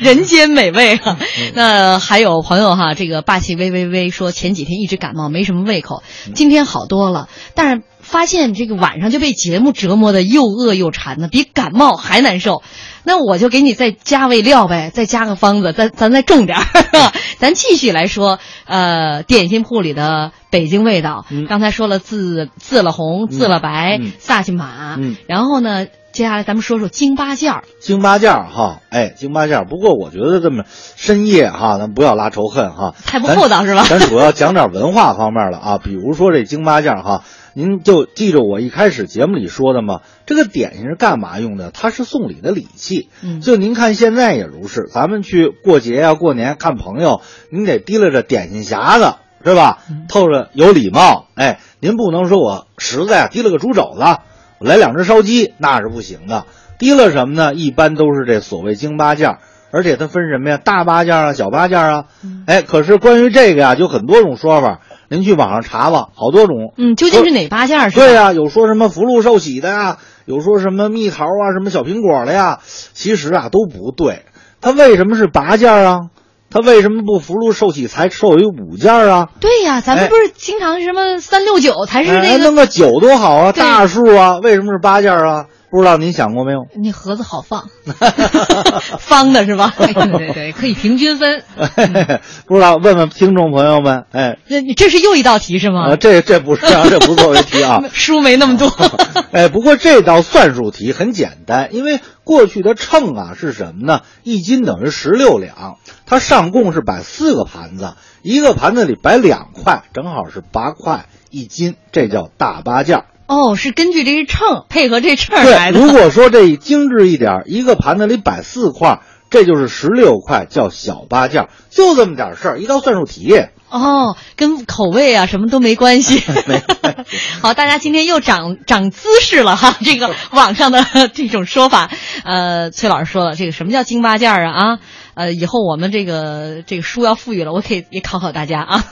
人间美味啊。那还有朋友哈，这个霸气微微微说前几天一直感冒，没什么胃口，今天好多了，但是发现这个晚上就被节目折磨的又饿又馋的，比感冒还难受。那我就给你再加味料呗，再加个方子，咱咱再重点儿。咱继续来说，呃，点心铺里的北京味道。刚才说了自自了红、自了白、嗯萨其马，嗯然后呢，接下来咱们说说京八件儿。京八件儿哈，哎，京八件儿。不过我觉得这么深夜哈，咱不要拉仇恨哈，太不厚道是吧咱咱主要讲点文化方面的啊，比如说这京八件儿哈，您就记着我一开始节目里说的嘛，这个点心是干嘛用的？它是送礼的礼器。嗯就您看现在也如是，咱们去过节呀、过年看朋友，您得提拉着点心匣子。是吧？透着有礼貌，哎，您不能说我实在啊提了个猪肘子，我来两只烧鸡，那是不行的。提了什么呢？一般都是这所谓京八件儿，而且它分什么呀？大八件儿啊，小八件儿啊。哎，可是关于这个呀，就很多种说法，您去网上查吧，好多种。嗯，究竟是哪八件儿？是吧对呀、有说什么福禄寿喜的呀，有说什么蜜桃啊，什么小苹果的呀，其实啊都不对。它为什么是八件儿啊？它为什么不福禄寿喜才授予五件儿啊？对呀，咱们哎不是经常什么三六九才是哎那个弄个九多好啊，大数啊，为什么是八件儿啊？不知道您想过没有？那盒子好放，方的是吧？对对对，可以平均分。不知道，问问听众朋友们，哎，这你这是又一道题是吗？啊，这这不是啊，这不作为题啊。书没那么多。哎，不过这道算术题很简单，因为过去的秤啊是什么呢？一斤等于十六两，它上供是摆四个盘子，一个盘子里摆两块，正好是八块一斤，这叫大八件儿。哦，是根据这个秤配合这秤对来，的。如果说这 精致一点儿，一个盘子里摆四块，这就是十六块，叫小八件儿，就这么点事儿，一道算术题。哦，跟口味啊什么都没关系。好，大家今天又长长姿势了哈，这个 网上的这种说法，呃，崔老师说了，这个什么叫京八件儿啊啊？呃，以后我们这个这个书要富裕了，我可以也考考大家啊。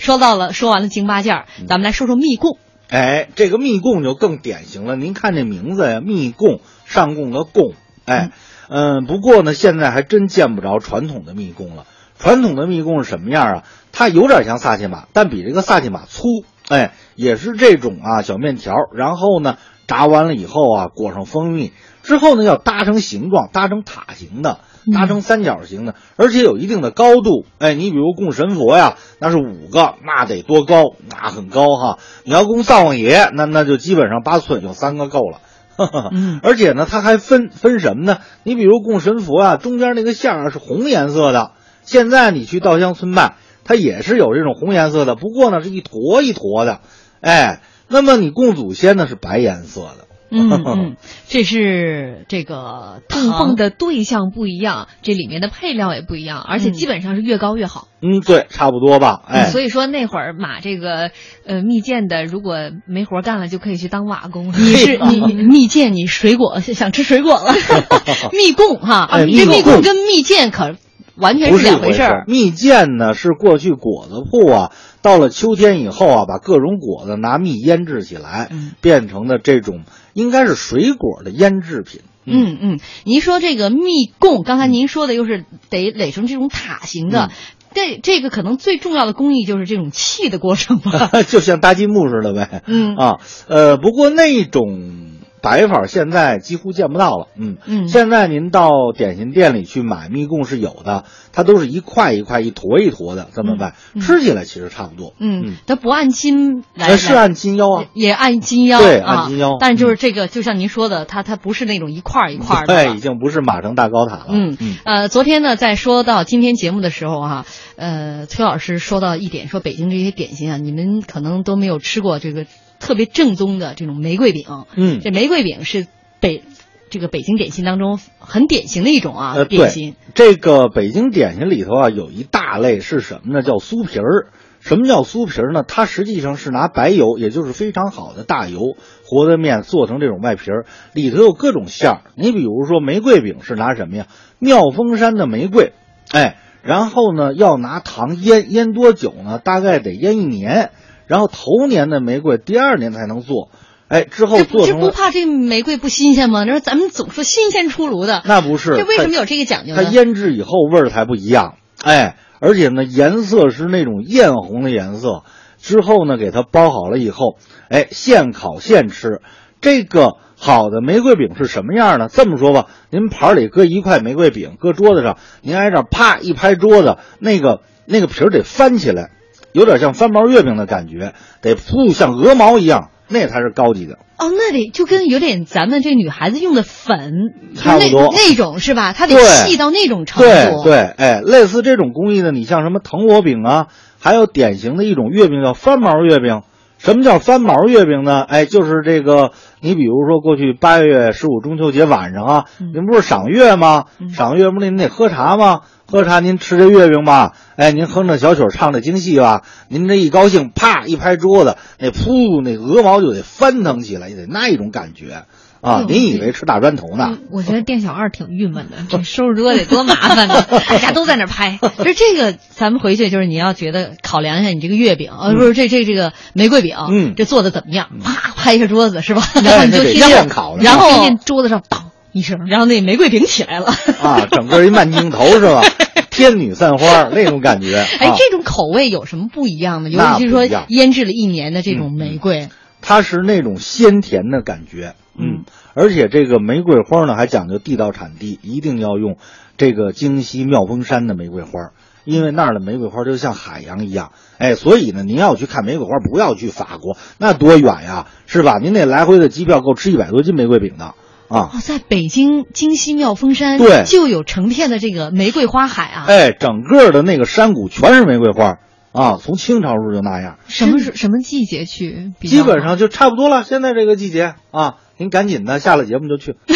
说到了，说完了京八件，咱们来说说密供。哎，这个密供就更典型了。您看这名字呀，密供上供的供，哎，嗯、不过呢，现在还真见不着传统的密供了。传统的密供是什么样啊？它有点像萨其马，但比这个萨其马粗，哎，也是这种啊小面条，然后呢炸完了以后啊裹上蜂蜜，之后呢要搭成形状，搭成塔形的。搭成三角形的，而且有一定的高度。哎，你比如供神佛呀，那是五个，那得多高？那很高哈。你要供灶王爷，那那就基本上八寸，有三个够了。嗯，而且呢，它还分分什么呢？你比如供神佛啊，中间那个馅儿是红颜色的。现在你去稻香村卖，它也是有这种红颜色的，不过呢是一坨一坨的。哎，那么你供祖先呢是白颜色的。嗯嗯，这是这个供奉的对象不一样，这里面的配料也不一样，而且基本上是越高越好。嗯，对，差不多吧。哎，所以说那会儿码这个呃蜜饯的，如果没活干了，就可以去当瓦工。你是 你你蜜饯，你水果想吃水果了，蜜供哈，哎这蜜蜜供供跟蜜饯可完全是两回事儿。蜜饯呢是过去果子铺啊，到了秋天以后啊，把各种果子拿蜜腌制起来，嗯变成的这种应该是水果的腌制品。嗯嗯，您说这个蜜供，刚才您说的又是得垒成这种塔形的，这这个可能最重要的工艺就是这种砌的过程吧。就像搭积木似的呗。嗯啊，呃，不过那种摆法现在几乎见不到了。嗯嗯现在您到点心店里去买蜜供是有的，它都是一块一块、一坨一坨的这么卖，嗯吃起来其实差不多。嗯，它不按斤来，呃是按斤腰啊。也按斤腰，对啊按斤腰但是就是这个，就像您说的，它它不是那种一块一块的了。对，已经不是马城大高塔了。嗯嗯呃，昨天呢，在说到今天节目的时候哈、呃，崔老师说到一点，说北京这些点心啊，你们可能都没有吃过这个特别正宗的这种玫瑰饼。嗯这玫瑰饼是北这个北京点心当中很典型的一种啊、呃，点心，。这个北京点心里头啊，有一大类是什么呢？叫酥皮儿。什么叫酥皮儿呢？它实际上是拿白油，也就是非常好的大油和的面做成这种外皮儿，里头有各种馅儿。你比如说玫瑰饼是拿什么呀？妙峰山的玫瑰，哎，然后呢要拿糖腌，腌多久呢？大概得腌一年，然后头年的玫瑰第二年才能做，哎，之后做这。不怕这玫瑰不新鲜吗？你说咱们总说新鲜出炉的，那不是，这为什么有这个讲究它呢？腌制以后味儿才不一样，哎，而且呢颜色是那种艳红的颜色。之后呢，给它包好了以后，哎，现烤现吃。这个好的玫瑰饼是什么样呢？这么说吧，您盘里搁一块玫瑰饼，搁桌子上，您挨着啪一拍桌子，那个那个皮儿得翻起来，有点像翻毛月饼的感觉，得铺像鹅毛一样，那才是高级的。哦，那得就跟有点咱们这女孩子用的粉，差不多那那种是吧？它得细到那种程度。对对，哎，类似这种工艺的，你像什么藤萝饼啊，还有典型的一种月饼叫翻毛月饼。什么叫翻毛月饼呢？哎，就是这个，你比如说过去八月十五中秋节晚上啊，您不是赏月吗？赏月不是您得喝茶吗？喝茶您吃这月饼吧，哎，您哼着小曲唱着京戏吧，您这一高兴，啪一拍桌子，那噗，那鹅毛就得翻腾起来，也得那一种感觉啊！您以为吃大砖头呢？我觉得店小二挺郁闷的，这收拾桌得多麻烦呢，大家都在那拍。就是这个，咱们回去就是你要觉得考量一下你这个月饼，呃，不是这这这个玫瑰饼，嗯这做的怎么样？啪拍一下桌子是吧？哎 然后你就听见然后听见桌子上当一声，然后那玫瑰饼起来了。啊，整个一慢镜头是吧？天女散花那种感觉。哎啊，这种口味有什么不一样呢？尤那其是说腌制了一年的这种玫瑰，它是那种鲜甜的感觉，嗯，而且这个玫瑰花呢还讲究地道产地，一定要用这个京西妙峰山的玫瑰花，因为那儿的玫瑰花就像海洋一样，哎，所以呢，您要去看玫瑰花，不要去法国，那多远呀，是吧？您那来回的机票够吃一百多斤玫瑰饼的啊。哦，在北京京西妙峰山对就有成片的这个玫瑰花海啊。哎，整个的那个山谷全是玫瑰花啊，从清朝时候就那样。什么时什么季节去？基本上就差不多了。现在这个季节啊，您赶紧的，下了节目就去。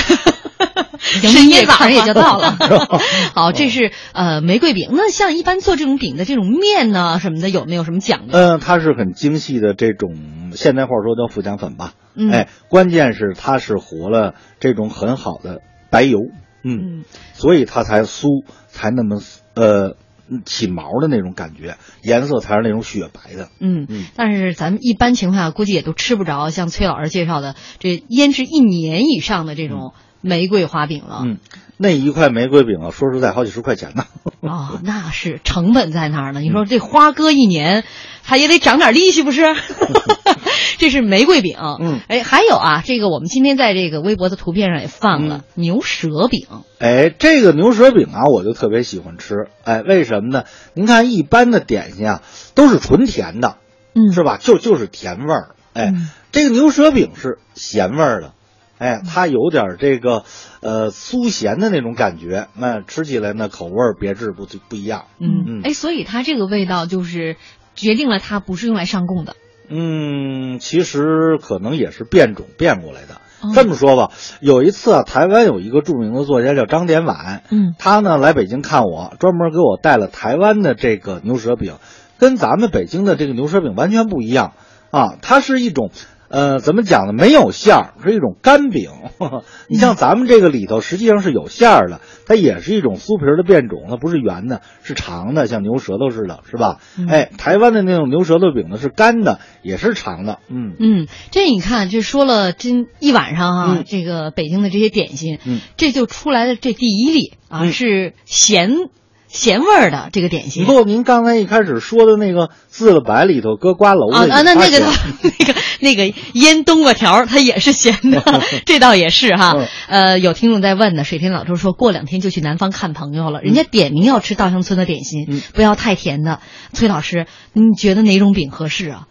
深夜马上也就到了。好，这是呃玫瑰饼。那像一般做这种饼的这种面呢什么的，有没有什么讲究？嗯，它是很精细的这种，现代话说叫富强粉吧。嗯哎，关键是它是和了这种很好的白油，嗯，嗯所以它才酥，才那么呃起毛的那种感觉，颜色才是那种雪白的。嗯嗯，但是咱们一般情况下估计也都吃不着像崔老师介绍的这腌制一年以上的这种玫瑰花饼了。嗯，那一块玫瑰饼啊，说实在好几十块钱呢。哦，那是成本在那儿呢。你嗯说这花搁一年，它也得长点利息，不是？这是玫瑰饼。嗯，哎，还有啊，这个我们今天在这个微博的图片上也放了、牛舌饼。哎，这个牛舌饼啊，我就特别喜欢吃。哎，为什么呢？您看，一般的点心啊，都是纯甜的，嗯是吧？就就是甜味儿。哎，嗯这个牛舌饼是咸味儿的，哎，它有点儿这个呃酥咸的那种感觉，那吃起来呢口味儿别致不不一样。嗯嗯哎，所以它这个味道就是决定了它不是用来上供的。嗯，其实可能也是变种变过来的。哦这么说吧，有一次啊，台湾有一个著名的作家叫张典婉，嗯他呢来北京看我，专门给我带了台湾的这个牛舌饼，跟咱们北京的这个牛舌饼完全不一样啊，它是一种。呃，怎么讲呢？没有馅儿，是一种干饼。你像咱们这个里头，实际上是有馅儿的，它也是一种酥皮的变种，它不是圆的，是长的，像牛舌头似的，是吧？嗯哎，台湾的那种牛舌头饼呢是干的，也是长的。嗯嗯，这你看，这说了真一晚上哈、嗯这个北京的这些点心，嗯这就出来的这第一例啊，嗯是咸咸味儿的这个点心。不，您刚才一开始说的那个字了白里头搁瓜蒌的啊啊，那那个 那个那个腌冬瓜条儿，它也是咸的，这倒也是哈。嗯呃，有听众在问呢，水田老周说过两天就去南方看朋友了，人家点名要吃稻香村的点心，嗯不要太甜的。崔老师，你觉得哪种饼合适啊？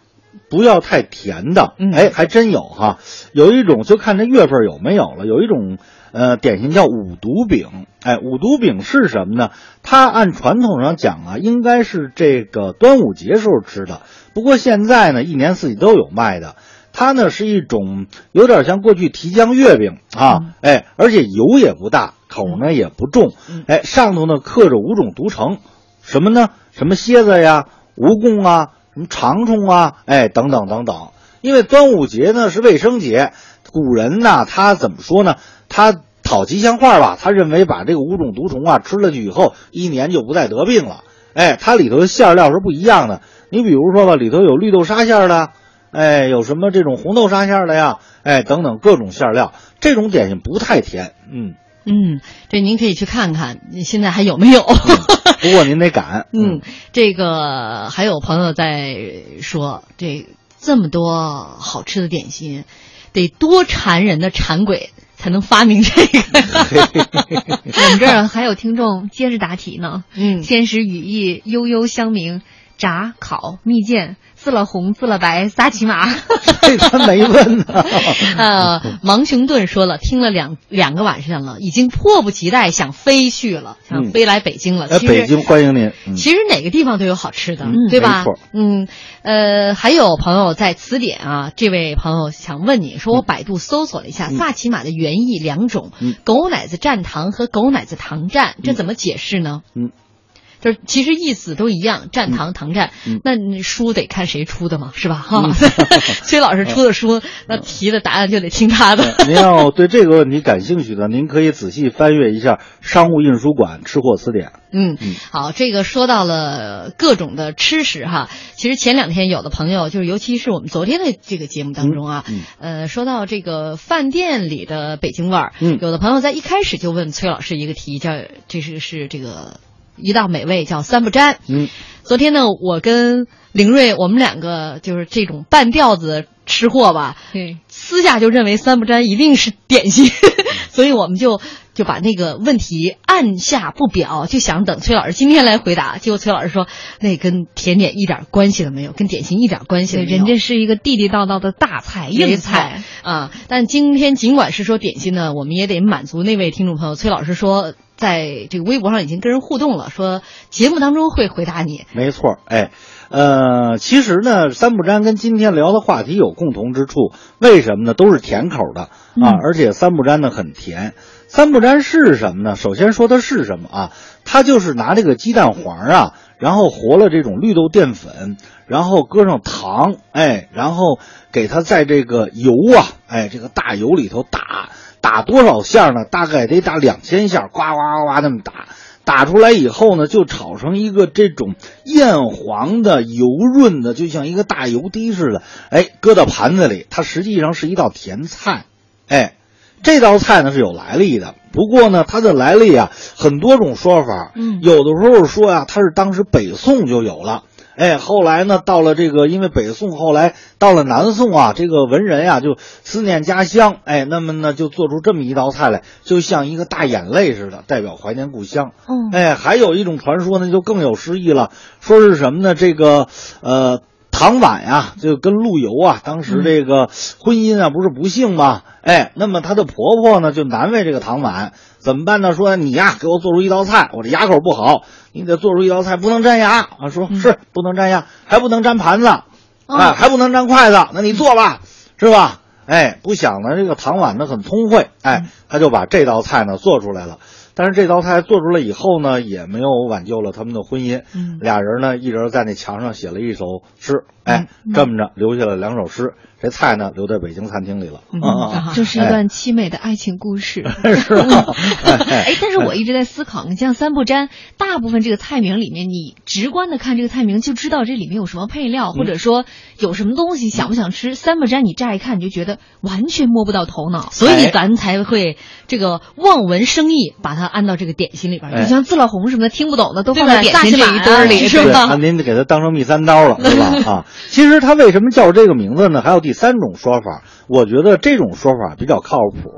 不要太甜的，嗯。哎，还真有哈。有一种就看这月份有没有了，有一种呃点心叫五毒饼，哎，五毒饼是什么呢？它按传统上讲啊，应该是这个端午节时候吃的，不过现在呢，一年四季都有卖的。它呢是一种有点像过去提浆月饼啊，哎，而且油也不大，口呢也不重，哎，上头呢刻着五种毒橙，什么呢？什么蝎子呀、蜈蚣啊、什么长虫啊，哎，等等等等。因为端午节呢是卫生节，古人呢他怎么说呢？他讨吉祥话吧，他认为把这个五种毒虫啊吃了去以后，一年就不再得病了。哎，它里头的馅料是不一样的。你比如说吧，里头有绿豆沙馅的，哎，有什么这种红豆沙馅的呀，哎，等等各种馅料。这种点心不太甜，嗯，嗯，这您可以去看看，现在还有没有？不过您得赶，嗯，这个还有朋友在说，这这么多好吃的点心，得多馋人的馋鬼才能发明这个。我们这儿还有听众接着答题呢。嗯，天时羽翼悠悠香茗，炸烤蜜饯，自了红自了白仨骑马。这他没问呢。呃，芒雄顿说了，听了两两个晚上了，已经迫不及待想飞去了，想嗯飞来北京了。呃，其实北京欢迎您。嗯其实哪个地方都有好吃的，嗯对吧？嗯，呃，还有朋友在词典啊，这位朋友想问你说，我百度搜索了一下，嗯萨琪马的原意两种，嗯狗奶子蘸糖和狗奶子糖蘸，这怎么解释呢？嗯。就是其实意思都一样，蘸糖糖蘸，嗯。那书得看谁出的嘛，是吧？哈，崔老师出的书，那题的答案就得听他的。您要对这个问题感兴趣的，您可以仔细翻阅一下《商务印书馆吃货词典》。嗯。嗯，好，这个说到了各种的吃食哈，其实前两天有的朋友，就是尤其是我们昨天的这个节目当中啊，嗯。呃，说到这个饭店里的北京味儿，嗯。有的朋友在一开始就问崔老师一个题，叫这是是这个一道美味叫三不沾。嗯，昨天呢，我跟凌瑞我们两个就是这种半吊子吃货吧，对，私下就认为三不沾一定是点心，所以我们就就把那个问题按下不表，就想等崔老师今天来回答。结果崔老师说，那跟甜点一点关系都没有，跟点心一点关系都，没有。人家是一个地地道道的大菜硬菜。啊，但今天尽管是说点心呢，我们也得满足那位听众朋友。崔老师说，在这个微博上已经跟人互动了，说节目当中会回答你。没错，哎，呃，其实呢，三不沾跟今天聊的话题有共同之处，为什么呢？都是甜口的啊，嗯而且三不沾呢很甜。三不沾是什么呢？首先说它是什么啊？它就是拿这个鸡蛋黄啊，然后和了这种绿豆淀粉，然后搁上糖，哎，然后给它在这个油啊，哎，这个大油里头打，打多少下呢？大概得打两千下，呱呱呱呱那么打。打出来以后呢，就炒成一个这种艳黄的、油润的，就像一个大油滴似的。哎，搁到盘子里，它实际上是一道甜菜。哎，这道菜呢是有来历的，不过呢，它的来历啊很多种说法。嗯有的时候说呀、它是当时北宋就有了。哎，后来呢，到了这个，因为北宋后来到了南宋啊，这个文人呀、就思念家乡，哎，那么呢就做出这么一道菜来，就像一个大眼泪似的，代表怀念故乡。嗯哎，还有一种传说呢，就更有诗意了，说是什么呢？这个呃，唐婉呀，就跟陆游啊，当时这个婚姻啊，不是不幸吗？哎，那么她的婆婆呢，就难为这个唐婉，怎么办呢？说你呀，给我做出一道菜，我这牙口不好，你得做出一道菜，不能粘牙啊。说是不能粘牙，还不能粘盘子，啊，还不能粘筷子，那你做吧，是吧？哎，不想呢，这个唐婉呢很聪慧，哎，他就把这道菜呢做出来了。但是这道菜做出来以后呢，也没有挽救了他们的婚姻。嗯俩人呢，一人在那墙上写了一首诗，哎，这么着留下了两首诗，这菜呢留在北京餐厅里了。啊，这是一段凄美的爱情故事。是吧？哎，但是我一直在思考，你像三不沾，大部分这个菜名里面，你直观的看这个菜名就知道这里面有什么配料，或者说有什么东西想不想吃。三不沾，你乍一看你就觉得完全摸不到头脑，所以咱才会这个望文生义，把它安到这个点心里边。你像自老红什么的听不懂的，都放在点心这一堆里，是吧？您得给它当成蜜三刀了，是吧？啊，其实它为什么叫这个名字呢？还有第三种说法，我觉得这种说法比较靠谱。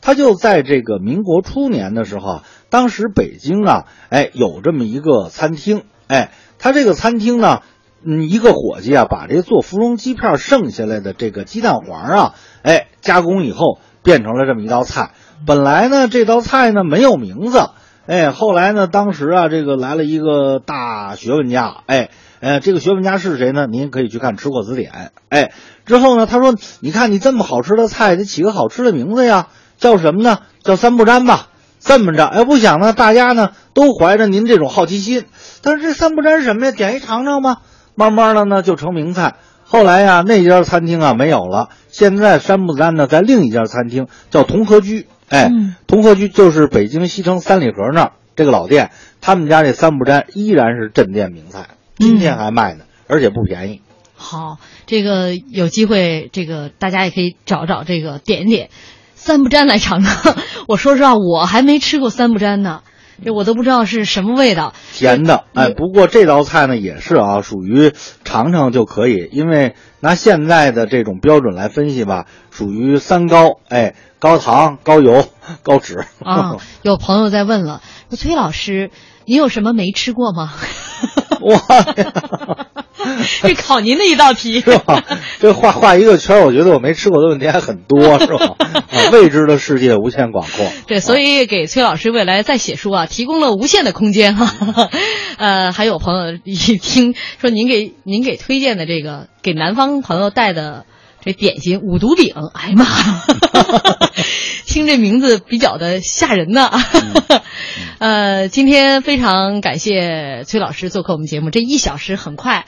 它就在这个民国初年的时候，当时北京啊，哎，有这么一个餐厅，哎，它这个餐厅呢，嗯，一个伙计啊，把这做芙蓉鸡片剩下来的这个鸡蛋黄啊，哎，加工以后变成了这么一道菜。本来呢，这道菜呢没有名字，哎，后来呢，当时啊，这个来了一个大学问家，哎。呃，这个学问家是谁呢？您可以去看《吃货词典》。哎，之后呢，他说：“你看你这么好吃的菜，得起个好吃的名字呀，叫什么呢？叫三不沾吧。这么着，哎，不想呢，大家呢都怀着您这种好奇心。但是这三不沾是什么呀？点一尝尝吧。慢慢的呢，就成名菜。后来呀，那家餐厅啊没有了，现在三不沾呢在另一家餐厅叫同和居。哎，同和居就是北京西城三里河那儿这个老店，他们家这三不沾依然是镇店名菜。”今天还卖呢，而且不便宜。好，这个有机会，这个大家也可以找找这个点点三不沾来尝尝。我说实话，我还没吃过三不沾呢，这我都不知道是什么味道。甜的，哎，不过这道菜呢也是啊，属于尝尝就可以，因为拿现在的这种标准来分析吧，属于三高，哎，高糖、高油、高脂。啊，有朋友在问了，说崔老师，你有什么没吃过吗？哇，这考您的一道题 是吧？这画画一个圈，我觉得我没吃过的问题还很多，是吧？啊，未知的世界无限广阔。对，所以给崔老师未来再写书啊，提供了无限的空间哈。呃，还有朋友一听说您给您给推荐的这个给南方朋友带的这点心五毒饼，哎呀妈，听这名字比较的吓人呢。呃，今天非常感谢崔老师做客我们节目。这一小时很快，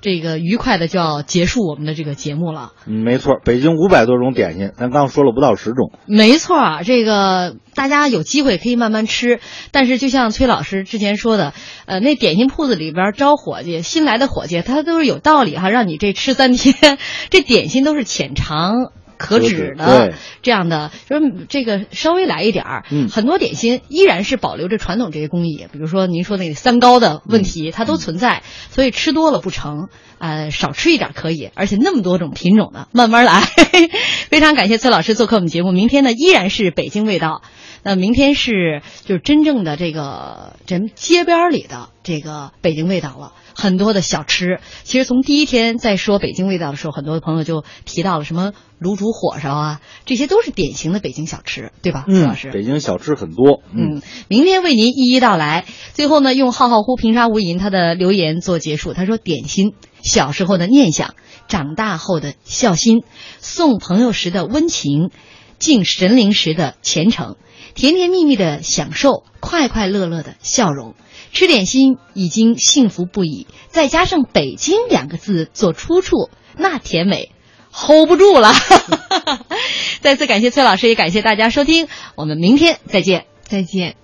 这个愉快的就要结束我们的这个节目了。嗯，没错，北京五百多种点心，咱刚说了不到十种。没错，这个大家有机会可以慢慢吃。但是就像崔老师之前说的，呃，那点心铺子里边招伙计，新来的伙计他都是有道理哈，让你这吃三天，这点心都是浅尝。可止的这样的，就是这个稍微来一点儿，很多点心依然是保留着传统这些工艺，比如说您说那个三高的问题，它都存在，所以吃多了不成，呃，少吃一点可以，而且那么多种品种的，慢慢来。非常感谢崔老师做客我们节目，明天呢依然是北京味道，那明天是就是真正的这个咱街边里的这个北京味道了。很多的小吃，其实从第一天在说北京味道的时候，很多的朋友就提到了什么卤煮火烧啊，这些都是典型的北京小吃，对吧，嗯，老师？北京小吃很多，嗯，明天为您一一道来。最后呢，用浩浩乎平沙无垠他的留言做结束，他说：点心，小时候的念想，长大后的孝心，送朋友时的温情，敬神灵时的虔诚，甜甜蜜蜜的享受，快快乐乐的笑容。吃点心已经幸福不已，再加上“北京”两个字做出处，那甜美，hold 不住了。再次感谢崔老师，也感谢大家收听，我们明天再见，再见。